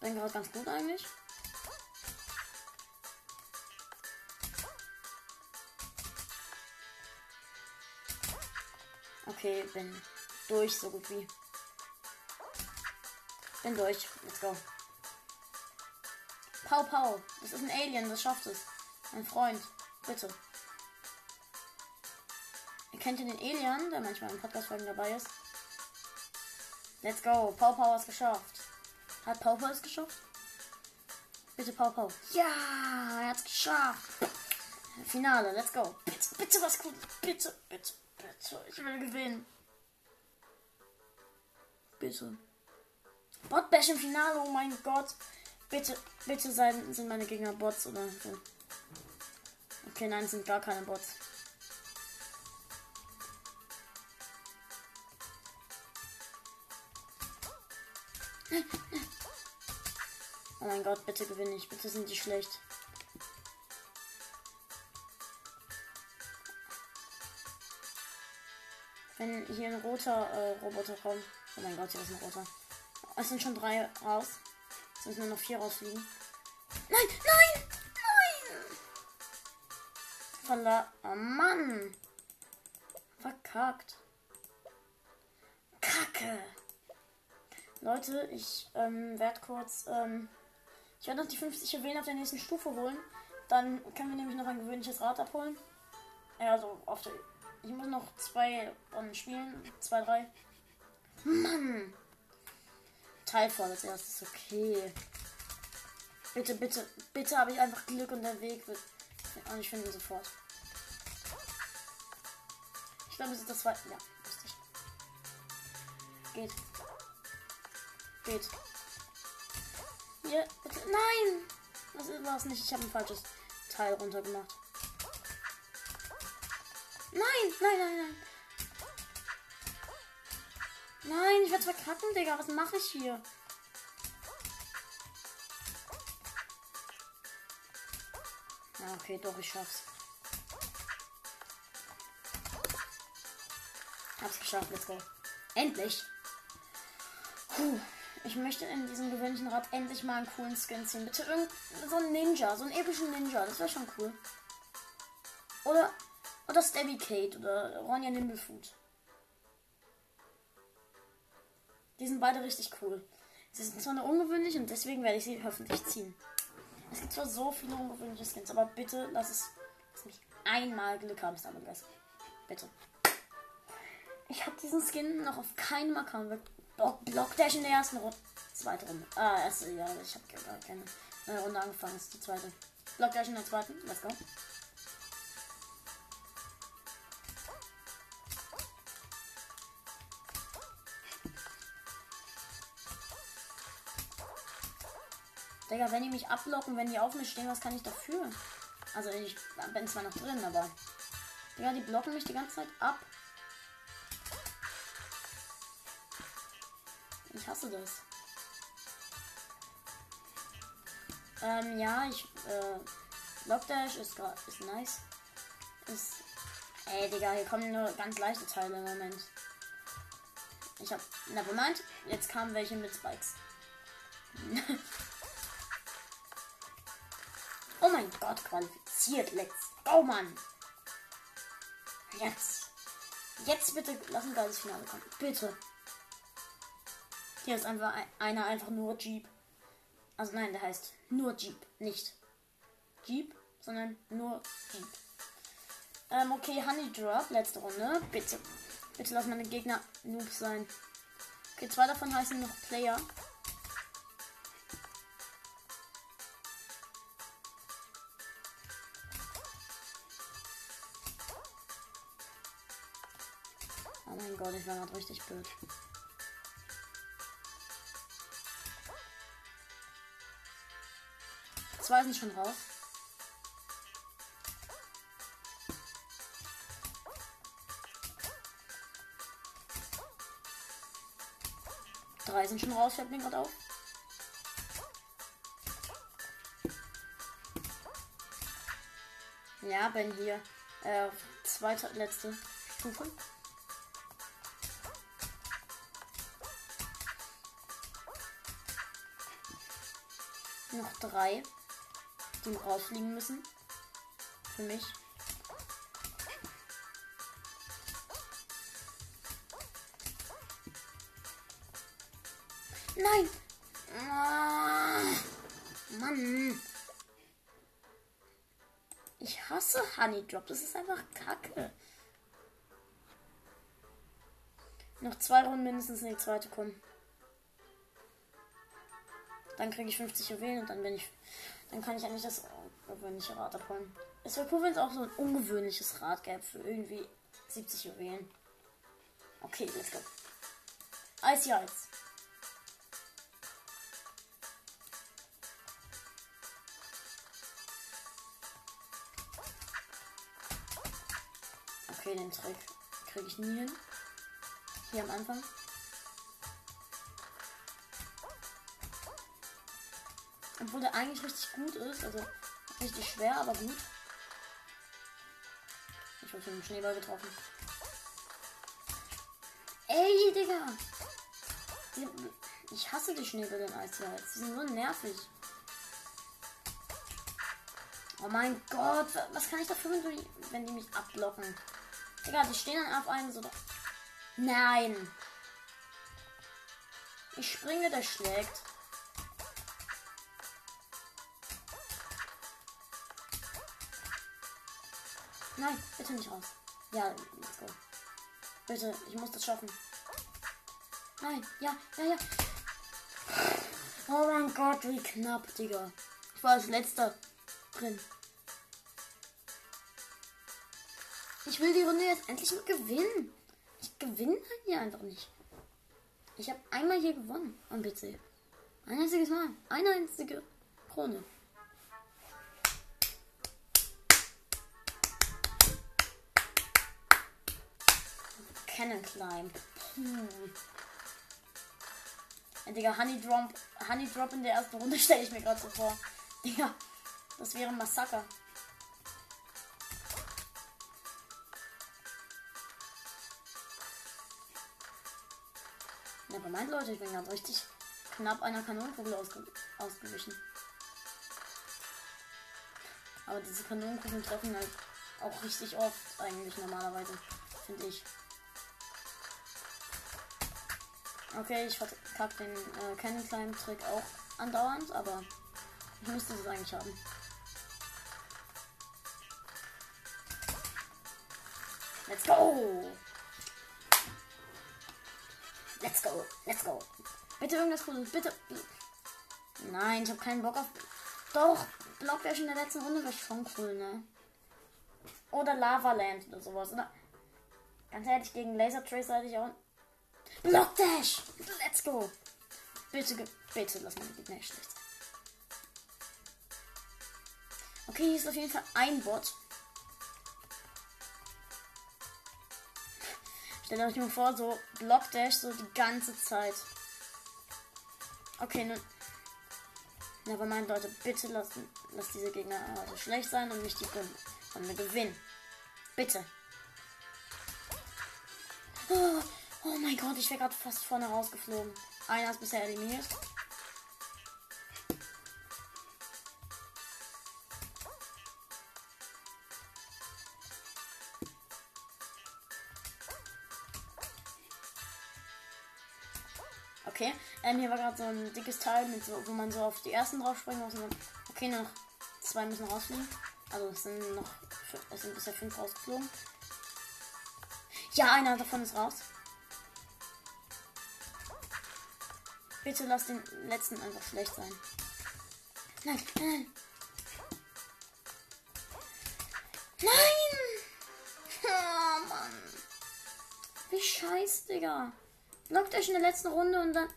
Bin gerade ganz gut eigentlich. Okay, bin durch so gut wie. Bin durch. Let's go. Pau Pau. Das ist ein Alien, das schafft es. Mein Freund. Bitte. Ihr kennt den Alien, der manchmal im Podcast-Folgen dabei ist. Let's go. Pau Pau es geschafft. Hat Pau Pau es geschafft? Bitte Pau Pau. Ja, er hat es geschafft. Finale, let's go. Bitte, bitte was Cooles. Bitte, bitte, bitte. Ich will gewinnen. Bitte. Botbash im Finale, oh mein Gott. Bitte, bitte sein, sind meine Gegner Bots oder. Okay, nein, sind gar keine Bots. Oh mein Gott, bitte gewinne ich. Bitte sind die schlecht. Wenn hier ein roter äh, Roboter kommt. Oh mein Gott, hier ist ein roter. Es sind schon drei raus. Müssen nur noch vier rausfliegen. Nein, nein, nein! Verla oh Mann! Verkackt. Kacke! Leute, ich ähm, werde kurz. Ähm, ich werde noch die 50 Juwelen auf der nächsten Stufe holen. Dann können wir nämlich noch ein gewöhnliches Rad abholen. Ja, also auf der. Ich muss noch zwei um, spielen. Zwei, drei. Mann! Teil vor als erstes. Okay. Bitte, bitte, bitte habe ich einfach Glück und der Weg wird. Und ich finde ihn sofort. Ich glaube, es ist das zweite. Ja, ich. Geht. Geht. Ja, bitte. Nein! Das war es nicht. Ich habe ein falsches Teil runtergemacht. Nein, nein, nein, nein. Nein, ich werde verkacken, Digga. Was mache ich hier? Ja, okay, doch, ich schaff's. Hab's geschafft, let's go. Endlich! Puh. Ich möchte in diesem gewöhnlichen Rad endlich mal einen coolen Skin ziehen. Bitte irgend so einen Ninja, so einen epischen Ninja. Das wäre schon cool. Oder, oder Stabby Kate oder Ronja Nimblefoot. Die sind beide richtig cool. Sie sind zwar nur ungewöhnlich und deswegen werde ich sie hoffentlich ziehen. Es gibt zwar so viele ungewöhnliche Skins, aber bitte lass es lass mich einmal Glück haben, Star Guys. Bitte. Ich habe diesen Skin noch auf keinem Account. Block, Block Dash in der ersten Runde. Zweite Runde. Ah, erste, ja, ich habe gerade keine neue Runde angefangen. Das ist die zweite. Block Dash in der zweiten. Let's go. Digga, wenn die mich ablocken, wenn die auf mich stehen, was kann ich dafür? Also ich bin zwar noch drin, aber. Digga, die blocken mich die ganze Zeit ab. Ich hasse das. Ähm, ja, ich, äh, Lockdash ist, ist nice. Ist, ey, Digga, hier kommen nur ganz leichte Teile im Moment. Ich hab, nevermind, jetzt kamen welche mit Spikes. Oh mein Gott, qualifiziert. Let's go, Mann. Jetzt. Jetzt bitte lass ein geiles Finale kommen. Bitte. Hier ist einfach einer einfach nur Jeep. Also nein, der heißt nur Jeep. Nicht Jeep, sondern nur Jeep. Ähm, okay, Honey Drop, letzte Runde. Bitte. Bitte lass meine Gegner Noobs sein. Okay, zwei davon heißen noch Player. Gott, ich war gerade richtig blöd. Zwei sind schon raus. Drei sind schon raus, fällt mir gerade auf. Ja, bin hier. Äh, zweite, letzte Stufe. Drei, die rausfliegen müssen. Für mich. Nein! Ah, Mann! Ich hasse Honey Drop. Das ist einfach kacke. Noch zwei Runden mindestens in die zweite kommen. Dann kriege ich 50 Juwelen und dann bin ich. Dann kann ich eigentlich das gewöhnliche Rad abholen. Es wäre cool, wenn es auch so ein ungewöhnliches Rad gäbe für irgendwie 70 Juwelen. Okay, let's go. Icy Heights. Okay, den Trick kriege ich nie hin. Hier am Anfang. Obwohl der eigentlich richtig gut ist. Also richtig schwer, aber gut. Ich von dem Schneeball getroffen. Ey, Digga! Ich hasse die Schneebälle in Eislights. Die sind so nervig. Oh mein Gott, was kann ich dafür, wenn die, wenn die mich abblocken? Digga, die stehen dann auf einen so. Nein! Ich springe, der schlägt. Nein, bitte nicht raus. Ja, let's go. Bitte, ich muss das schaffen. Nein, ja, ja, ja. Oh mein Gott, wie knapp, Digga. Ich war als letzter drin. Ich will die Runde jetzt endlich mal gewinnen. Ich gewinne hier einfach nicht. Ich habe einmal hier gewonnen am PC. Ein einziges Mal. Eine einzige Krone. Cannon Climb. Hm. Ja, Digga, Honey Drop, Honey Drop in der ersten Runde stelle ich mir gerade so vor. Digga, das wäre ein Massaker. Aber mein Leute, ich bin ganz richtig knapp einer Kanonenkugel ausge ausgewichen. Aber diese Kanonenkugeln treffen halt auch richtig oft eigentlich normalerweise, finde ich. Okay, ich verkacke den äh, Cannon Climb Trick auch andauernd, aber ich müsste es eigentlich haben. Let's go! Let's go, let's go. Bitte irgendwas Cooles, bitte. Nein, ich habe keinen Bock auf. Doch, Blockdash in der letzten Runde wäre schon cool, ne? Oder Lava Land oder sowas. Oder ganz ehrlich, gegen Laser Trace hatte ich auch Block Dash! Let's go! Bitte, bitte lass meine Gegner schlecht sein. Okay, hier ist auf jeden Fall ein Bot. Stellt euch mal vor, so Block Dash so die ganze Zeit. Okay, nun. Ne, aber mein Leute, bitte lassen, lasst diese Gegner heute schlecht sein und nicht die Runde gewinnen. Bitte. Oh. Oh mein Gott, ich wäre gerade fast vorne rausgeflogen. Einer ist bisher eliminiert. Okay, ähm, hier war gerade so ein dickes Teil, mit so, wo man so auf die ersten drauf springen muss. Okay, noch zwei müssen rausfliegen. Also es sind noch, es sind bisher fünf rausgeflogen. Ja, einer davon ist raus. Bitte lass den letzten einfach schlecht sein. Nein, nein. Nein! Oh Mann. Wie scheiße, Digga. Lockt euch in der letzten Runde und dann.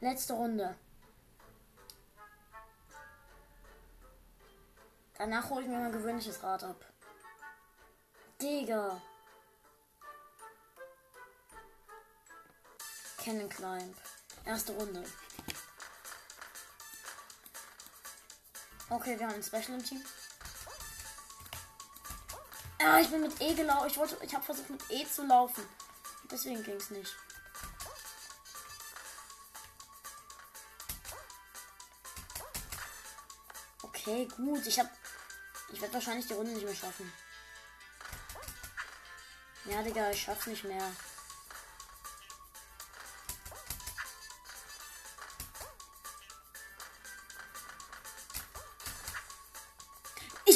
Letzte Runde. Danach hole ich mir mal gewöhnliches Rad ab. Digga. Cannon Climb. Erste Runde. Okay, wir haben ein Special im Team. Ah, ich bin mit E gelaufen. Ich wollte, ich habe versucht mit E zu laufen. Deswegen ging es nicht. Okay, gut. Ich habe, ich werde wahrscheinlich die Runde nicht mehr schaffen. Ja, Digga, ich schaff's nicht mehr.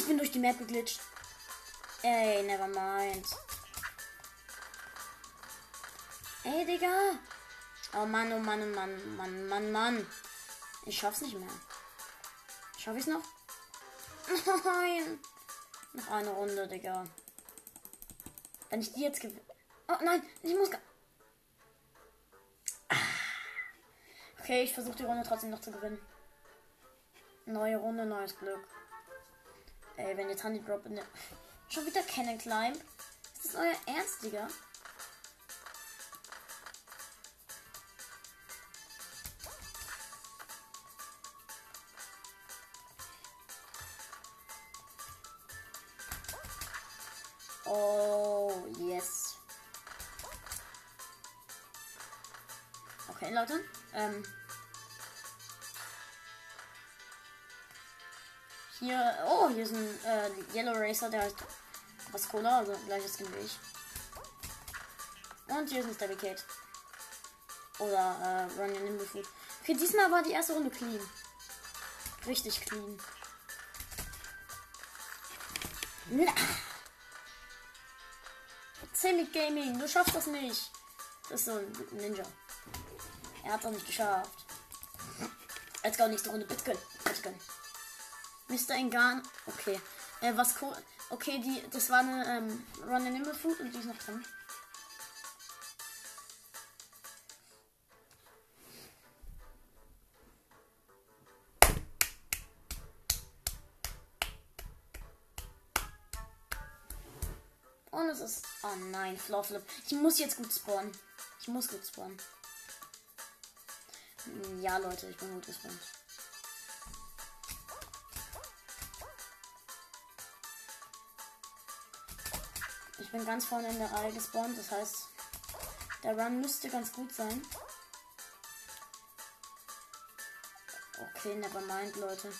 Ich bin durch die Map geglitscht. Ey, never mind. Ey, Digga. Oh Mann, oh Mann, oh Mann, Mann, Mann, Mann. Ich schaff's nicht mehr. Schaff ich's noch? Nein. Noch eine Runde, Digga. Wenn ich die jetzt gewinne. Oh nein, ich muss. Ah. Okay, ich versuche die Runde trotzdem noch zu gewinnen. Neue Runde, neues Glück. Ey, wenn jetzt Honey Drop in der. Schon wieder Cannon Climb? Ist das euer Ernst, Digga? Racer, der heißt was Cola, also gleiches Skin wie ich. Und hier ist ein Stabby Kate. Oder äh, Running Nimble Food. Okay, diesmal war die erste Runde clean. Richtig clean. Na. Zenit Gaming, du schaffst das nicht. Das ist so ein Ninja. Er hat es nicht geschafft. Let's go, nächste Runde. Bitte gönnen. Mr. Engan. Okay. Äh, was cool. Okay, die, das war eine ähm, Run Animal Food und die ist noch drin. Und es ist. Oh nein, Flawflip. Ich muss jetzt gut spawnen. Ich muss gut spawnen. Ja, Leute, ich bin gut gespawnt. Bin ganz vorne in der Reihe gespawnt, das heißt, der Run müsste ganz gut sein. Okay, never mind, Leute.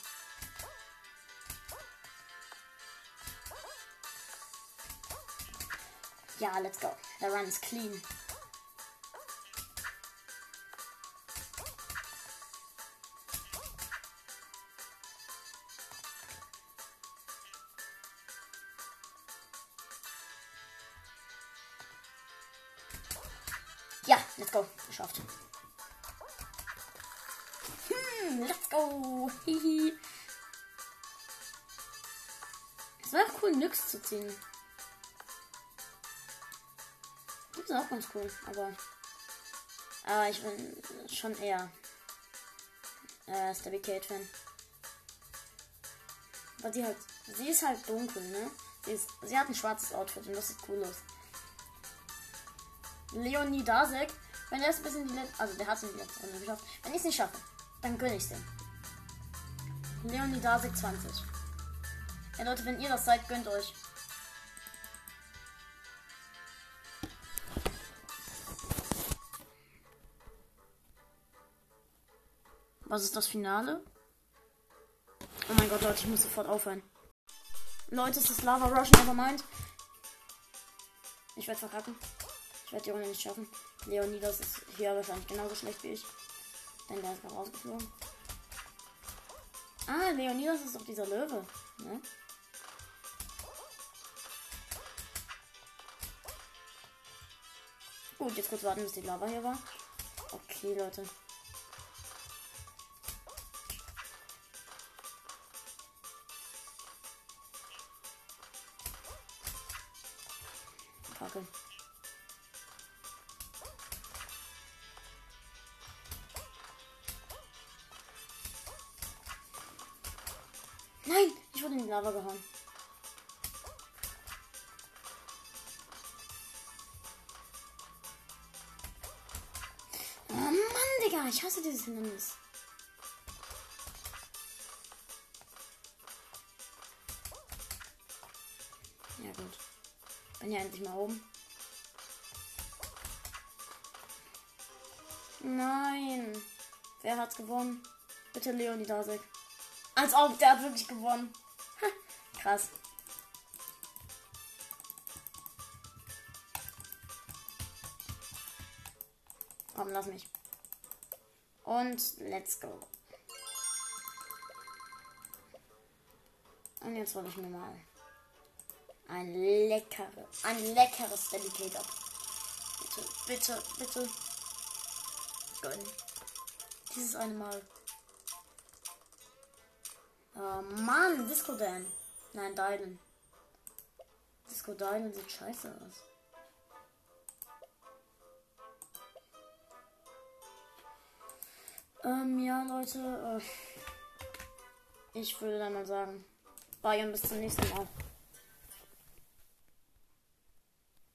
Ja, let's go. Der Run ist clean. Ziehen. Das ist auch ganz cool, aber. Aber ich bin schon eher äh, Stabby Kate Fan. Weil sie halt. Sie ist halt dunkel, ne? Sie, ist, sie hat ein schwarzes Outfit und das sieht cool aus. Leonie Dasek, wenn er es bis in die letzte. Also der hat es in die letzte Runde geschafft. Wenn ich es nicht schaffe, dann gönne ich es dem. Leonie Dasek 20. Ja Leute, wenn ihr das seid, gönnt euch. Was ist das Finale? Oh mein Gott, Leute, ich muss sofort aufhören. Leute, es ist Lava Rush, nevermind. Ich werde verkacken. Ich werde die Runde nicht schaffen. Leonidas ist hier wahrscheinlich genauso schlecht wie ich. Denn der ist gerade rausgeflogen. Ah, Leonidas ist doch dieser Löwe. Ne? Gut, jetzt kurz warten, bis die Lava hier war. Okay, Leute. Lava gehauen. Oh Mann, Digga, ich hasse dieses Hindernis. Ja gut. Bin ja endlich mal oben. Nein. Wer hat's gewonnen? Bitte Leonidasek. Als ob, der hat wirklich gewonnen. Krass. Komm, lass mich. Und let's go. Und jetzt wollte ich mir mal ein leckeres, ein leckeres Dedicator. Bitte, bitte, bitte. Gönn. Dieses eine Mal. Oh Mann, Disco Dan. Nein, Dylan. Disco Dylan sieht scheiße aus. Ähm, ja, Leute. Äh, ich würde dann mal sagen, bye und bis zum nächsten Mal.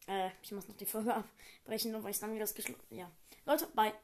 Äh, ich muss noch die Folge abbrechen, weil ich dann wieder das geschlossen. Ja. Leute, bye.